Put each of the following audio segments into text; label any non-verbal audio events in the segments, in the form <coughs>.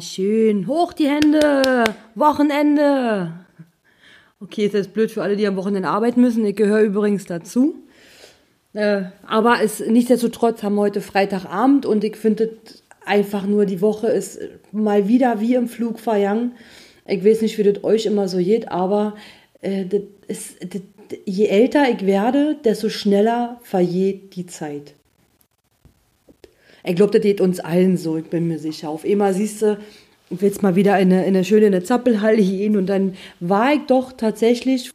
Schön. Hoch die Hände. Wochenende. Okay, ist jetzt blöd für alle, die am Wochenende arbeiten müssen. Ich gehöre übrigens dazu. Äh, aber es, nichtsdestotrotz haben wir heute Freitagabend und ich finde einfach nur, die Woche ist mal wieder wie im Flug vergangen. Ich weiß nicht, wie das euch immer so geht, aber äh, das ist, das, je älter ich werde, desto schneller vergeht die Zeit. Ich glaube, das geht uns allen so, ich bin mir sicher. Auf einmal siehst du, ich will jetzt mal wieder in eine, in eine schöne eine Zappelhalle gehen. Und dann war ich doch tatsächlich,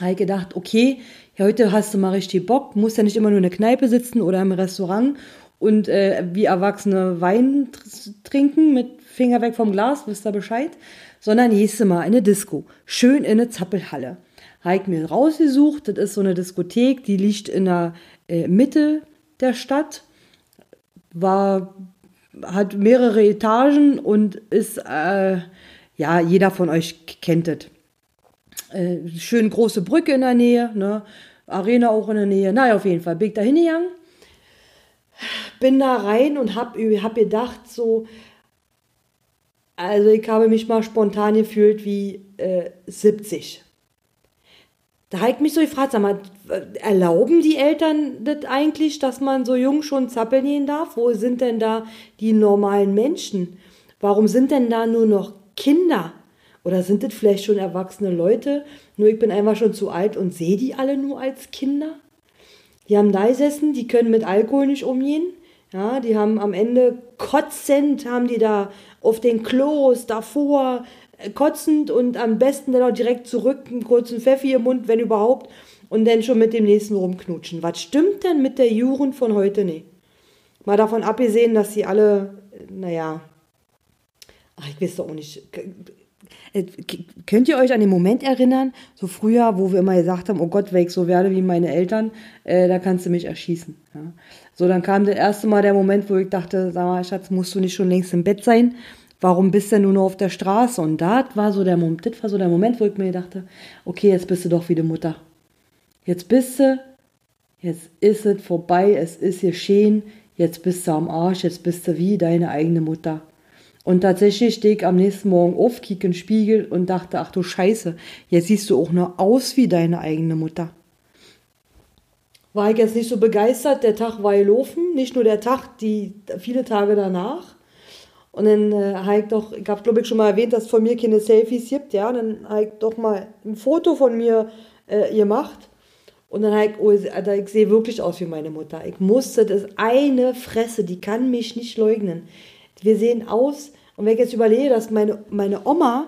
habe ich gedacht, okay, heute hast du mal richtig Bock, musst ja nicht immer nur in der Kneipe sitzen oder im Restaurant und äh, wie Erwachsene Wein trinken mit Finger weg vom Glas, wisst ihr Bescheid, sondern gehst du mal in eine Disco, schön in eine Zappelhalle. Habe ich mir rausgesucht, das ist so eine Diskothek, die liegt in der äh, Mitte der Stadt war, hat mehrere Etagen und ist, äh, ja, jeder von euch kennt es. Äh, schön große Brücke in der Nähe, ne? Arena auch in der Nähe. Naja, auf jeden Fall bin ich da hingegangen, bin da rein und hab, hab gedacht, so, also ich habe mich mal spontan gefühlt wie äh, 70. Da habe ich mich so gefragt, sag mal, erlauben die Eltern das eigentlich, dass man so jung schon zappeln gehen darf? Wo sind denn da die normalen Menschen? Warum sind denn da nur noch Kinder? Oder sind das vielleicht schon erwachsene Leute? Nur ich bin einfach schon zu alt und sehe die alle nur als Kinder? Die haben da gesessen, die können mit Alkohol nicht umgehen. Ja, die haben am Ende kotzend, haben die da auf den Klos davor kotzend und am besten dann auch direkt zurück, einen kurzen Pfeffi im Mund, wenn überhaupt, und dann schon mit dem nächsten rumknutschen. Was stimmt denn mit der Jugend von heute nicht? Mal davon abgesehen, dass sie alle, naja, ach, ich weiß doch auch nicht. Äh, könnt ihr euch an den Moment erinnern, so früher, wo wir immer gesagt haben, oh Gott, wenn ich so werde wie meine Eltern, äh, da kannst du mich erschießen. Ja. So, dann kam das erste Mal der Moment, wo ich dachte, sag mal, Schatz, musst du nicht schon längst im Bett sein? Warum bist du nur noch auf der Straße? Und das war so der Moment, das war so der Moment, wo ich mir dachte, okay, jetzt bist du doch wieder Mutter. Jetzt bist du, jetzt ist es vorbei, es ist geschehen, jetzt bist du am Arsch, jetzt bist du wie deine eigene Mutter. Und tatsächlich stehe ich am nächsten Morgen auf, kicke in den Spiegel und dachte, ach du Scheiße, jetzt siehst du auch nur aus wie deine eigene Mutter. War ich jetzt nicht so begeistert, der Tag war gelaufen, nicht nur der Tag, die viele Tage danach. Und dann äh, habe ich doch, ich habe glaube ich schon mal erwähnt, dass es von mir keine Selfies gibt, ja. dann habe ich doch mal ein Foto von mir äh, gemacht. Und dann habe ich, oh, Alter, ich sehe wirklich aus wie meine Mutter. Ich musste, das eine Fresse, die kann mich nicht leugnen. Wir sehen aus, und wenn ich jetzt überlege, dass meine, meine Oma,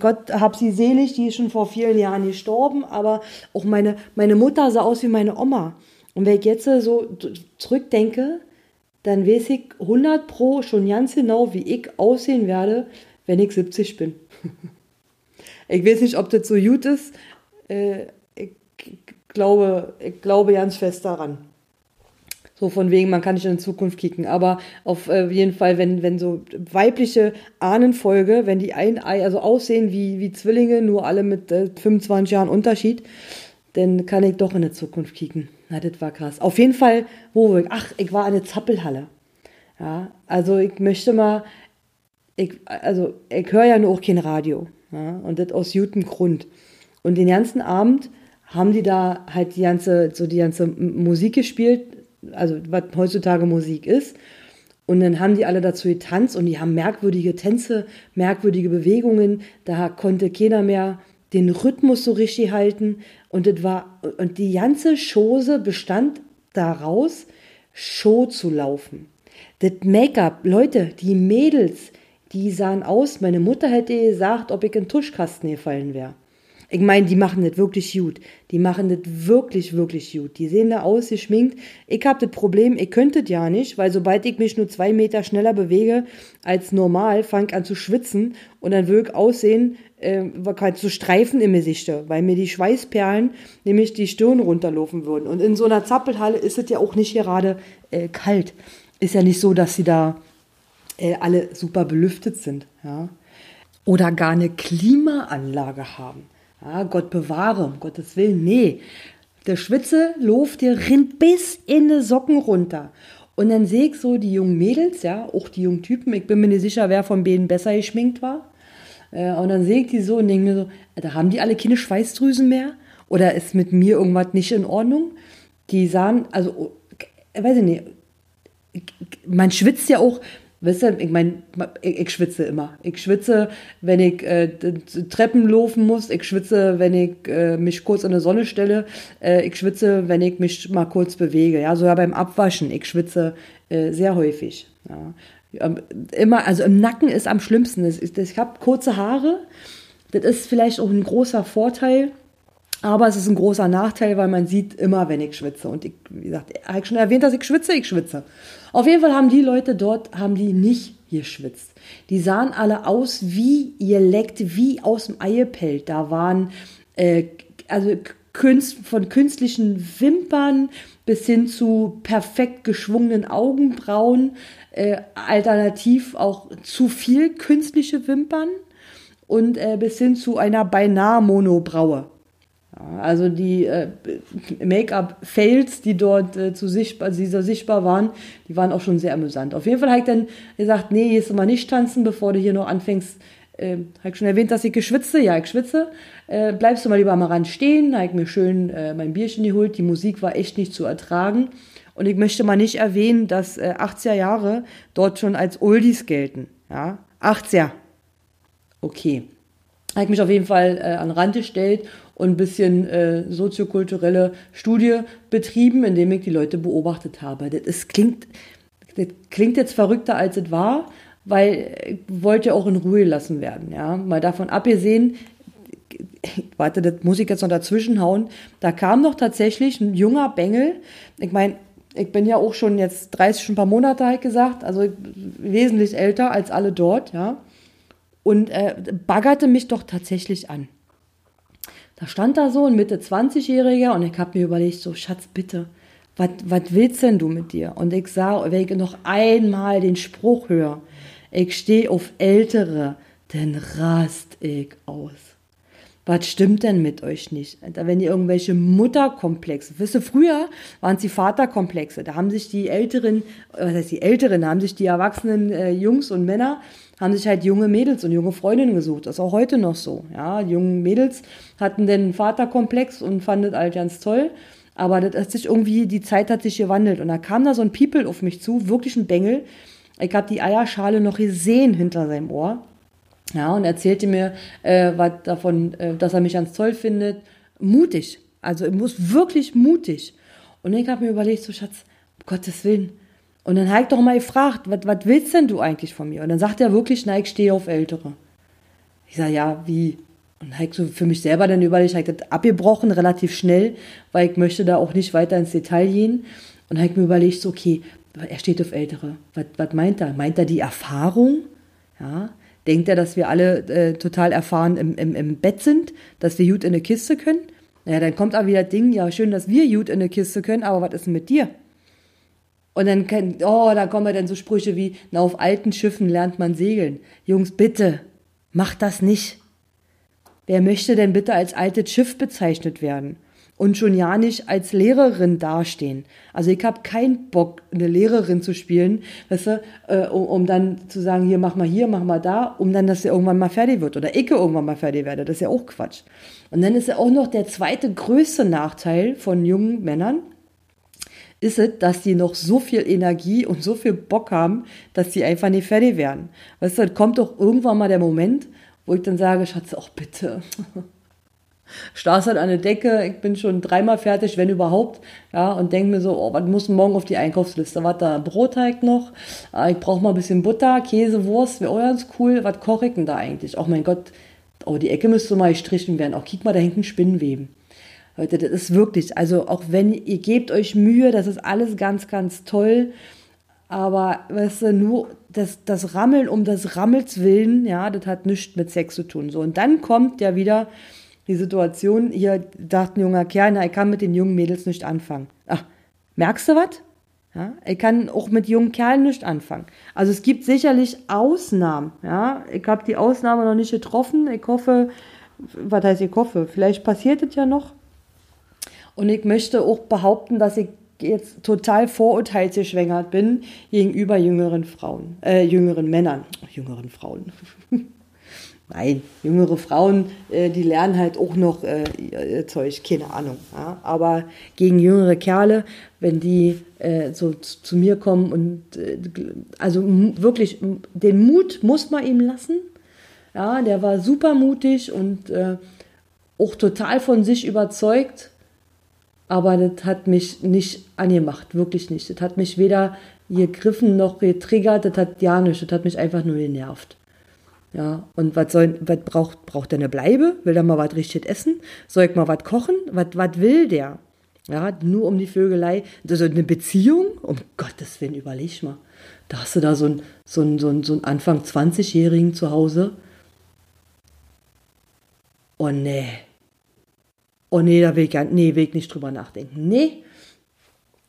Gott hab sie selig, die ist schon vor vielen Jahren gestorben, aber auch meine, meine Mutter sah aus wie meine Oma. Und wenn ich jetzt so zurückdenke, dann weiß ich 100 Pro schon ganz genau, wie ich aussehen werde, wenn ich 70 bin. <laughs> ich weiß nicht, ob das so gut ist. Äh, ich glaube, ich glaube ganz fest daran. So von wegen, man kann nicht in die Zukunft kicken. Aber auf äh, jeden Fall, wenn, wenn so weibliche Ahnenfolge, wenn die ein, also aussehen wie, wie Zwillinge, nur alle mit äh, 25 Jahren Unterschied, dann kann ich doch in die Zukunft kicken. Na, das war krass. Auf jeden Fall, wo ich, ach, ich war an der Zappelhalle. Ja, also ich möchte mal, ich, also ich höre ja nur auch kein Radio. Ja, und das aus gutem Grund. Und den ganzen Abend haben die da halt die ganze, so die ganze Musik gespielt, also was heutzutage Musik ist. Und dann haben die alle dazu getanzt und die haben merkwürdige Tänze, merkwürdige Bewegungen. Da konnte keiner mehr den Rhythmus so richtig halten. Und das war, und die ganze Chose bestand daraus, Show zu laufen. Das Make-up, Leute, die Mädels, die sahen aus, meine Mutter hätte gesagt, ob ich in den Tuschkasten gefallen wäre. Ich meine, die machen das wirklich gut. Die machen das wirklich, wirklich gut. Die sehen da aus, geschminkt. Ich habe das Problem, ich könnte das ja nicht, weil sobald ich mich nur zwei Meter schneller bewege als normal, fange ich an zu schwitzen und dann würde ich aussehen, äh, halt so Streifen im Gesicht, weil mir die Schweißperlen nämlich die Stirn runterlaufen würden. Und in so einer Zappelhalle ist es ja auch nicht gerade äh, kalt. Ist ja nicht so, dass sie da äh, alle super belüftet sind. Ja? Oder gar eine Klimaanlage haben. Ja, Gott bewahre, um Gottes Willen, nee. Der Schwitze luft dir rinnt bis in die Socken runter. Und dann sehe ich so die jungen Mädels, ja, auch die jungen Typen, ich bin mir nicht sicher, wer von denen besser geschminkt war. Äh, und dann sehe ich die so und denke mir so, da haben die alle keine Schweißdrüsen mehr? Oder ist mit mir irgendwas nicht in Ordnung? Die sahen, also, weiß ich nicht, man schwitzt ja auch, Weißt du, ich meine, ich, ich, schwitze immer. Ich schwitze, wenn ich äh, Treppen laufen muss. Ich schwitze, wenn ich äh, mich kurz in der Sonne stelle. Äh, ich schwitze, wenn ich mich mal kurz bewege. Ja, sogar beim Abwaschen. Ich schwitze äh, sehr häufig. Ja. Immer, also im Nacken ist am schlimmsten. Ich habe kurze Haare. Das ist vielleicht auch ein großer Vorteil. Aber es ist ein großer Nachteil, weil man sieht immer, wenn ich schwitze. Und ich, wie gesagt, habe ich schon erwähnt, dass ich schwitze, ich schwitze. Auf jeden Fall haben die Leute dort, haben die nicht geschwitzt. Die sahen alle aus wie ihr leckt, wie aus dem Eiepellt. Da waren äh, also Künst, von künstlichen Wimpern bis hin zu perfekt geschwungenen Augenbrauen, äh, alternativ auch zu viel künstliche Wimpern und äh, bis hin zu einer beinahe Monobraue. Also die äh, Make-up-Fails, die dort äh, zu sichtbar, also dieser sichtbar waren, die waren auch schon sehr amüsant. Auf jeden Fall habe ich dann gesagt, nee, jetzt mal nicht tanzen, bevor du hier noch anfängst. Äh, habe ich schon erwähnt, dass ich geschwitze? Ja, ich schwitze. Äh, bleibst du mal lieber am Rand stehen. Habe ich mir schön äh, mein Bierchen geholt. Die Musik war echt nicht zu ertragen. Und ich möchte mal nicht erwähnen, dass äh, 80er Jahre dort schon als Oldies gelten. Ja, 80er. Okay. Habe ich mich auf jeden Fall äh, an Rand gestellt und ein bisschen äh, soziokulturelle Studie betrieben, indem ich die Leute beobachtet habe. Das, ist, klingt, das klingt jetzt verrückter, als es war, weil ich wollte auch in Ruhe lassen werden. Ja? Mal davon abgesehen, warte, das muss ich jetzt noch dazwischen hauen, da kam noch tatsächlich ein junger Bengel, ich meine, ich bin ja auch schon jetzt 30, schon ein paar Monate, halt gesagt, also wesentlich älter als alle dort, ja, und äh, baggerte mich doch tatsächlich an. Da stand da so ein Mitte 20-Jähriger und ich habe mir überlegt, so Schatz, bitte, was willst denn du mit dir? Und ich sah, wenn ich noch einmal den Spruch höre, ich stehe auf Ältere, dann rast ich aus. Was stimmt denn mit euch nicht? Da wenn ihr irgendwelche Mutterkomplexe, wisst ihr, früher waren es die Vaterkomplexe, da haben sich die Älteren, was heißt die Älteren, da haben sich die erwachsenen äh, Jungs und Männer haben sich halt junge Mädels und junge Freundinnen gesucht. Das ist auch heute noch so. Ja, die jungen Mädels hatten den Vaterkomplex und fanden das halt ganz toll. Aber das hat sich irgendwie, die Zeit hat sich gewandelt. Und da kam da so ein People auf mich zu, wirklich ein Bengel. Ich habe die Eierschale noch gesehen hinter seinem Ohr. Ja, und erzählte mir äh, was davon, äh, dass er mich ganz toll findet. Mutig. Also, ich muss wirklich mutig. Und ich habe mir überlegt, so Schatz, um Gottes Willen, und dann habe ich doch mal gefragt, was willst denn du eigentlich von mir? Und dann sagt er wirklich, nein, ich stehe auf Ältere. Ich sage, ja, wie? Und habe ich so für mich selber dann überlegt, habe das abgebrochen, relativ schnell, weil ich möchte da auch nicht weiter ins Detail gehen. Und habe ich mir überlegt, so, okay, er steht auf Ältere. Was meint er? Meint er die Erfahrung? Ja. Denkt er, dass wir alle äh, total erfahren im, im, im Bett sind, dass wir gut in eine Kiste können? Naja, dann kommt aber wieder Ding, ja, schön, dass wir gut in eine Kiste können, aber was ist denn mit dir? Und dann, kann, oh, da kommen dann so Sprüche wie, na, auf alten Schiffen lernt man segeln. Jungs, bitte, macht das nicht. Wer möchte denn bitte als altes Schiff bezeichnet werden? Und schon ja nicht als Lehrerin dastehen. Also ich habe keinen Bock, eine Lehrerin zu spielen, weißt du, äh, um, um, dann zu sagen, hier mach mal hier, mach mal da, um dann, dass er irgendwann mal fertig wird oder ich irgendwann mal fertig werde. Das ist ja auch Quatsch. Und dann ist ja auch noch der zweite größte Nachteil von jungen Männern, ist es, dass die noch so viel Energie und so viel Bock haben, dass die einfach nicht fertig werden. Weißt du, kommt doch irgendwann mal der Moment, wo ich dann sage, Schatz, auch bitte. <laughs> Starrst halt an der Decke, ich bin schon dreimal fertig, wenn überhaupt, ja, und denke mir so, oh, was muss morgen auf die Einkaufsliste? Was da, Brotteig noch? Ah, ich brauche mal ein bisschen Butter, Käse, Wurst, wäre auch ganz cool. Was koche ich denn da eigentlich? Oh mein Gott, oh, die Ecke müsste mal gestrichen werden. Auch kick mal, da hängt ein Spinnenweben. Leute, das ist wirklich, also auch wenn ihr gebt euch Mühe, das ist alles ganz, ganz toll. Aber weißt du, nur das, das Rammeln um das Rammels willen, ja, das hat nichts mit Sex zu tun. So, und dann kommt ja wieder die Situation, hier dachte ein junger Kerl, na, ich kann mit den jungen Mädels nicht anfangen. Ach, merkst du was? Ja, ich kann auch mit jungen Kerlen nicht anfangen. Also es gibt sicherlich Ausnahmen. Ja, ich habe die Ausnahme noch nicht getroffen. Ich hoffe, was heißt ich hoffe? Vielleicht passiert es ja noch. Und ich möchte auch behaupten, dass ich jetzt total vorurteilsgeschwängert bin gegenüber jüngeren Frauen, äh, jüngeren Männern, jüngeren Frauen. <laughs> Nein, jüngere Frauen, äh, die lernen halt auch noch äh, Zeug, keine Ahnung. Ja? Aber gegen jüngere Kerle, wenn die äh, so zu, zu, mir kommen und äh, also wirklich, den Mut muss man ihm lassen. Ja, der war super mutig und äh, auch total von sich überzeugt. Aber das hat mich nicht angemacht, wirklich nicht. Das hat mich weder gegriffen noch getriggert, das hat ja nichts, das hat mich einfach nur genervt. Ja, und was soll, was braucht, braucht der eine Bleibe? Will der mal was richtig essen? Soll ich mal was kochen? Was, was will der? Ja, nur um die Vögelei. Also eine Beziehung? Um Gottes Willen, überleg mal. Da hast du da so einen so so ein, so ein Anfang 20-Jährigen zu Hause. Oh nee. Oh nee, da will ich, nee, will ich nicht drüber nachdenken. Nee,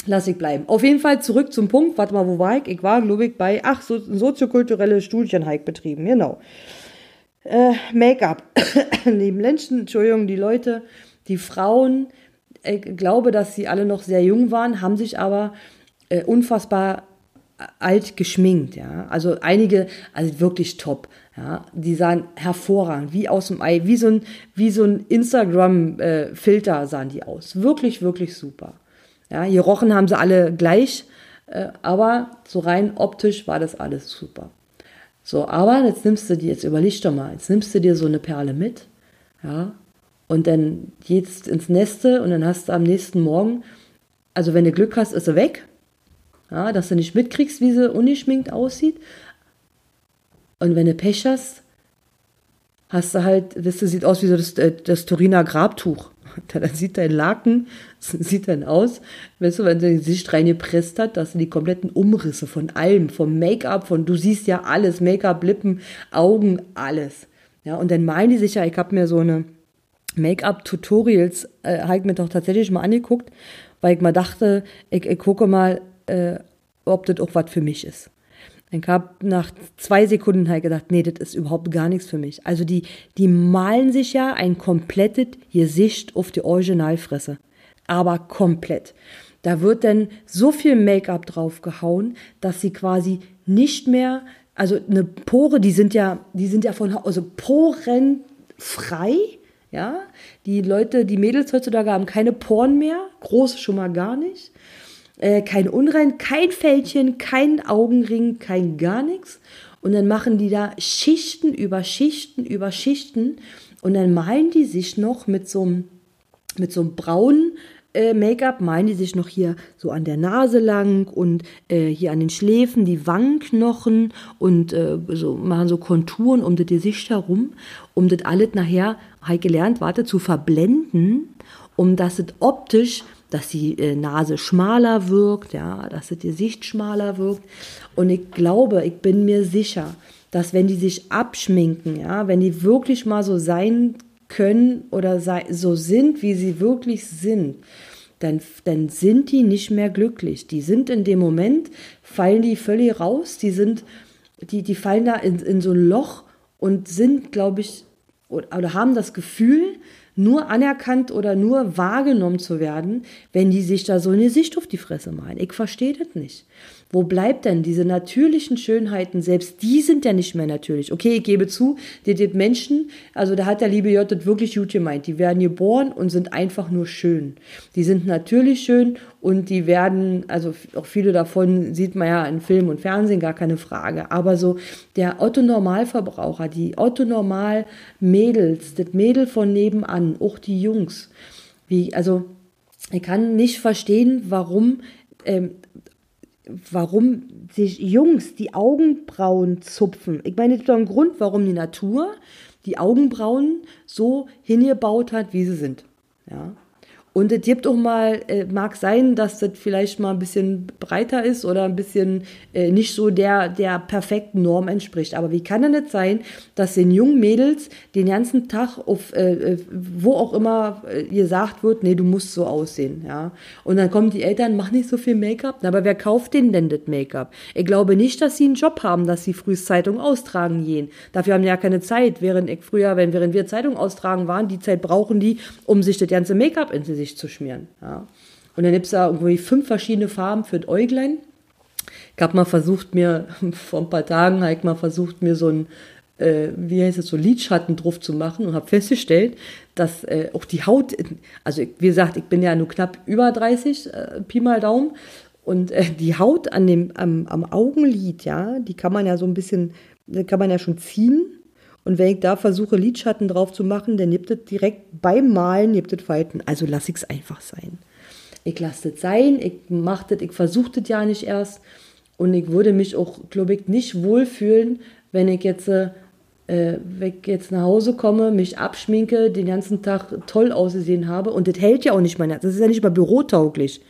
lass ich bleiben. Auf jeden Fall zurück zum Punkt. Warte mal, wo war ich? Ich war, glaube ich, bei, ach, so, soziokulturelle Studien habe betrieben, genau. Äh, Make-up. <coughs> Neben Menschen, Entschuldigung, die Leute, die Frauen, ich glaube, dass sie alle noch sehr jung waren, haben sich aber äh, unfassbar alt geschminkt, ja. Also einige, also wirklich top, ja. Die sahen hervorragend, wie aus dem Ei, wie so ein, wie so ein Instagram-Filter äh, sahen die aus. Wirklich, wirklich super. Ja, gerochen haben sie alle gleich, äh, aber so rein optisch war das alles super. So, aber jetzt nimmst du dir, jetzt überleg doch mal, jetzt nimmst du dir so eine Perle mit, ja, und dann geht's ins Neste und dann hast du am nächsten Morgen, also wenn du Glück hast, ist sie weg, ja, dass du nicht mitkriegst, wie sie ungeschminkt aussieht. Und wenn du Pech hast, hast du halt, das sieht aus wie so das, äh, das Turiner Grabtuch. <laughs> Dann sieht dein Laken, <laughs> sieht dann aus, weißt du, wenn sie Gesicht reingepresst hat, dass die kompletten Umrisse von allem, vom Make-up, von, du siehst ja alles, Make-up, Lippen, Augen, alles. Ja, und dann meinen die sich ja, ich habe mir so eine Make-up-Tutorials, äh, habe ich mir doch tatsächlich mal angeguckt, weil ich mal dachte, ich, ich gucke mal, äh, ob das auch was für mich ist. Ich habe nach zwei Sekunden halt gedacht, nee, das ist überhaupt gar nichts für mich. Also die, die malen sich ja ein komplettes Gesicht auf die Originalfresse. Aber komplett. Da wird dann so viel Make-up draufgehauen, dass sie quasi nicht mehr, also eine Pore, die sind ja, die sind ja von, also Poren frei, ja. Die Leute, die Mädels heutzutage haben keine Poren mehr, große schon mal gar nicht äh, kein Unrein, kein Fältchen, kein Augenring, kein gar nichts. Und dann machen die da Schichten über Schichten über Schichten und dann malen die sich noch mit so einem mit so einem braunen äh, Make-up, malen die sich noch hier so an der Nase lang und äh, hier an den Schläfen, die Wangenknochen und äh, so machen so Konturen um das Gesicht herum, um das alles nachher, halt gelernt, warte, zu verblenden, um dass es optisch dass die äh, Nase schmaler wirkt, ja, dass das Gesicht schmaler wirkt. Und ich glaube, ich bin mir sicher, dass wenn die sich abschminken, ja, wenn die wirklich mal so sein können oder so sind, wie sie wirklich sind, dann, dann sind die nicht mehr glücklich. Die sind in dem Moment, fallen die völlig raus, die sind, die, die fallen da in, in so ein Loch und sind, glaube ich, oder, oder haben das Gefühl, nur anerkannt oder nur wahrgenommen zu werden, wenn die sich da so eine Sicht auf die Fresse malen. Ich verstehe das nicht. Wo bleibt denn diese natürlichen Schönheiten? Selbst die sind ja nicht mehr natürlich. Okay, ich gebe zu, die, die Menschen, also da hat der liebe J das wirklich gut gemeint. Die werden geboren und sind einfach nur schön. Die sind natürlich schön und die werden, also auch viele davon sieht man ja in Film und Fernsehen, gar keine Frage. Aber so der Otto-Normalverbraucher, die Otto-Normal-Mädels, das Mädel von nebenan, auch die Jungs, wie, also ich kann nicht verstehen, warum ähm, warum sich Jungs die Augenbrauen zupfen. Ich meine, es gibt doch einen Grund, warum die Natur die Augenbrauen so hingebaut hat, wie sie sind. Ja. Und es gibt auch mal, äh, mag sein, dass das vielleicht mal ein bisschen breiter ist oder ein bisschen äh, nicht so der, der perfekten Norm entspricht. Aber wie kann denn das sein, dass den jungen Mädels den ganzen Tag auf, äh, äh wo auch immer äh, gesagt wird, nee, du musst so aussehen, ja. Und dann kommen die Eltern, mach nicht so viel Make-up. Aber wer kauft denen denn das Make-up? Ich glaube nicht, dass sie einen Job haben, dass sie früh Zeitung austragen gehen. Dafür haben die ja keine Zeit. Während ich früher, wenn, während wir Zeitung austragen waren, die Zeit brauchen die, um sich das ganze Make-up in sich Gesicht zu schmieren. Ja. Und dann gibt es da irgendwie fünf verschiedene Farben für das Äuglein. Ich habe mal versucht, mir, <laughs> vor ein paar Tagen ich mal versucht, mir so ein, äh, wie heißt es, so Lidschatten drauf zu machen und habe festgestellt, dass äh, auch die Haut, also wie gesagt, ich bin ja nur knapp über 30, äh, Pi mal Daumen, und äh, die Haut an dem, am, am Augenlid, ja, die kann man ja so ein bisschen, kann man ja schon ziehen. Und wenn ich da versuche, Lidschatten drauf zu machen, dann gibt es direkt beim Malen gibt es Falten. Also lasse ich es einfach sein. Ich lasse das sein, ich mache das, ich versuche das ja nicht erst. Und ich würde mich auch, glaube ich, nicht wohlfühlen, wenn ich jetzt, äh, wenn ich jetzt nach Hause komme, mich abschminke, den ganzen Tag toll ausgesehen habe. Und das hält ja auch nicht mein Herz. Das ist ja nicht mal bürotauglich.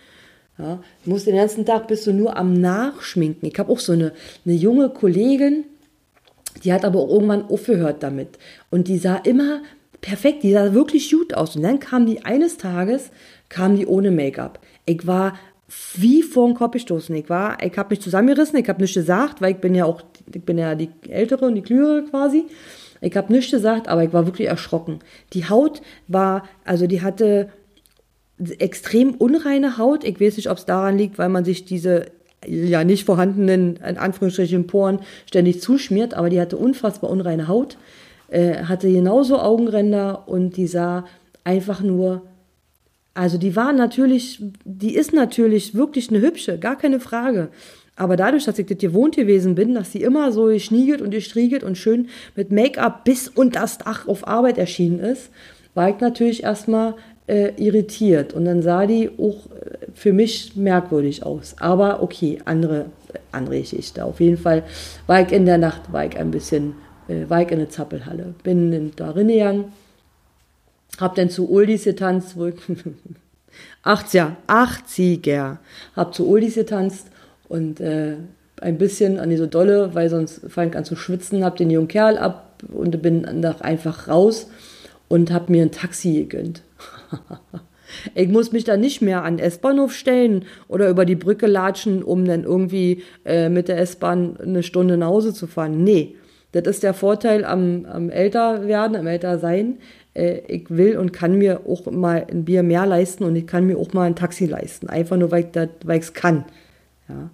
Ja, ich muss den ganzen Tag bist du nur am Nachschminken. Ich habe auch so eine, eine junge Kollegin, die hat aber auch irgendwann aufgehört damit. Und die sah immer perfekt, die sah wirklich gut aus. Und dann kam die eines Tages, kam die ohne Make-up. Ich war wie vor den Kopf gestoßen. Ich war, ich habe mich zusammengerissen, ich habe nichts gesagt, weil ich bin ja auch, ich bin ja die Ältere und die Klügere quasi. Ich habe nichts gesagt, aber ich war wirklich erschrocken. Die Haut war, also die hatte extrem unreine Haut. Ich weiß nicht, ob es daran liegt, weil man sich diese ja nicht vorhandenen, in Anführungsstrichen, Poren ständig zuschmiert, aber die hatte unfassbar unreine Haut, äh, hatte genauso Augenränder und die sah einfach nur also die war natürlich, die ist natürlich wirklich eine hübsche, gar keine Frage. Aber dadurch, dass ich das gewohnt gewesen bin, dass sie immer so geschniegelt und gestriegelt und schön mit Make-up bis und das Dach auf Arbeit erschienen ist, war ich natürlich erstmal äh, irritiert. Und dann sah die auch äh, für mich merkwürdig aus. Aber okay, andere, andere Geschichte. Auf jeden Fall war ich in der Nacht, war ich ein bisschen, äh, war ich in der Zappelhalle. Bin da gegangen hab dann zu Uldis getanzt, wo ich <laughs> 80er, 80er, hab zu Uldis getanzt und äh, ein bisschen an die so dolle, weil sonst fange ich an zu schwitzen, hab den jungen Kerl ab und bin dann einfach raus und hab mir ein Taxi gegönnt. <laughs> ich muss mich da nicht mehr an S-Bahnhof stellen oder über die Brücke latschen, um dann irgendwie äh, mit der S-Bahn eine Stunde nach Hause zu fahren. Nee, das ist der Vorteil am, am Älterwerden, am Ältersein äh, ich will und kann mir auch mal ein Bier mehr leisten und ich kann mir auch mal ein Taxi leisten. Einfach nur, weil ich es kann. Ja.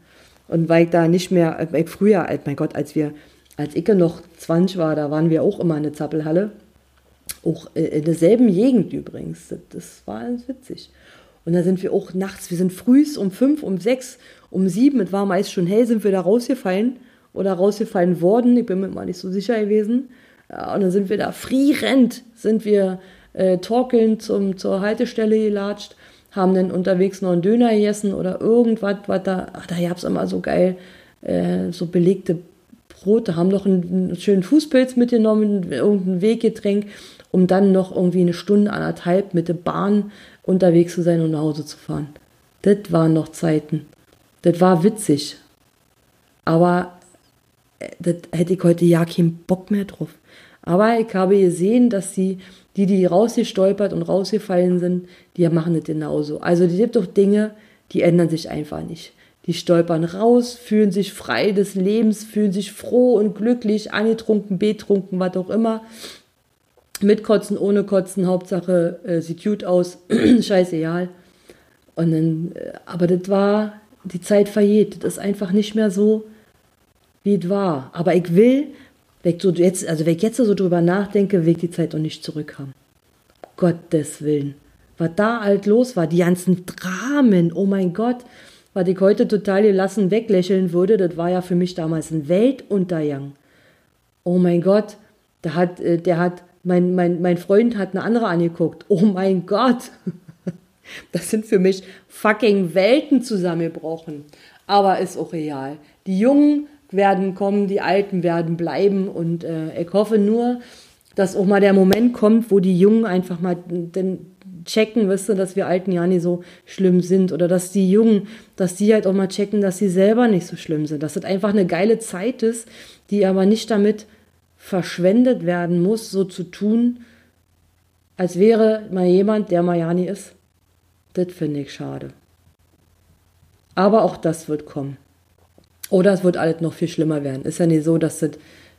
Und weil ich da nicht mehr, weil ich früher, mein Gott, als wir, als ich noch 20 war, da waren wir auch immer in der Zappelhalle. Auch äh, in derselben Gegend übrigens. Das, war ganz witzig. Und da sind wir auch nachts, wir sind frühs um fünf, um sechs, um sieben, es war meist schon hell, sind wir da rausgefallen oder rausgefallen worden. Ich bin mir mal nicht so sicher gewesen. Und dann sind wir da frierend, sind wir äh, torkelnd zum, zur Haltestelle gelatscht, haben dann unterwegs noch einen Döner gegessen oder irgendwas, was da, ach, da gab es immer so geil, äh, so belegte Brote, haben noch einen, einen, schönen Fußpilz mitgenommen, irgendein Weggetränk, um dann noch irgendwie eine Stunde, anderthalb mit der Bahn unterwegs zu sein und nach Hause zu fahren. Das waren noch Zeiten. Das war witzig. Aber äh, das hätte ich heute ja keinen Bock mehr drauf. Aber ich habe gesehen, dass die, die, die rausgestolpert und rausgefallen sind, die machen das genauso. Also die gibt doch Dinge, die ändern sich einfach nicht. Die stolpern raus, fühlen sich frei des Lebens, fühlen sich froh und glücklich, angetrunken, betrunken, was auch immer. Mit Kotzen, ohne Kotzen, Hauptsache äh, sieht gut aus, <clears throat> scheißegal. Und dann, äh, aber das war, die Zeit vergeht. Das ist einfach nicht mehr so, wie es war. Aber ich will, wenn ich, so jetzt, also wenn ich jetzt so drüber nachdenke, will ich die Zeit doch nicht zurückhaben. Gottes Willen. Was da halt los war, die ganzen Dramen, oh mein Gott, was ich heute total gelassen weglächeln würde, das war ja für mich damals ein Weltuntergang. Oh mein Gott, der hat, äh, der hat, mein, mein, mein Freund hat eine andere angeguckt. Oh mein Gott. <laughs> Das sind für mich fucking Welten zusammengebrochen. Aber ist auch real. Die Jungen werden kommen, die Alten werden bleiben und äh, ich hoffe nur, dass auch mal der Moment kommt, wo die Jungen einfach mal den checken, weißt du, dass wir Alten ja nicht so schlimm sind oder dass die Jungen, dass die halt auch mal checken, dass sie selber nicht so schlimm sind, dass das einfach eine geile Zeit ist, die aber nicht damit verschwendet werden muss, so zu tun, als wäre mal jemand, der Majani ist. Das finde ich schade. Aber auch das wird kommen. Oder es wird alles noch viel schlimmer werden. Ist ja nicht so, dass das,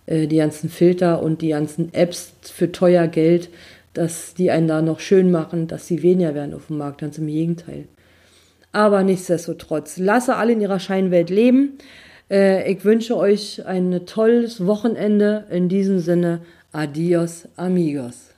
äh, die ganzen Filter und die ganzen Apps für teuer Geld, dass die einen da noch schön machen, dass sie weniger werden auf dem Markt. Ganz im Gegenteil. Aber nichtsdestotrotz, lasse alle in ihrer Scheinwelt leben. Äh, ich wünsche euch ein tolles Wochenende. In diesem Sinne, adios, amigos.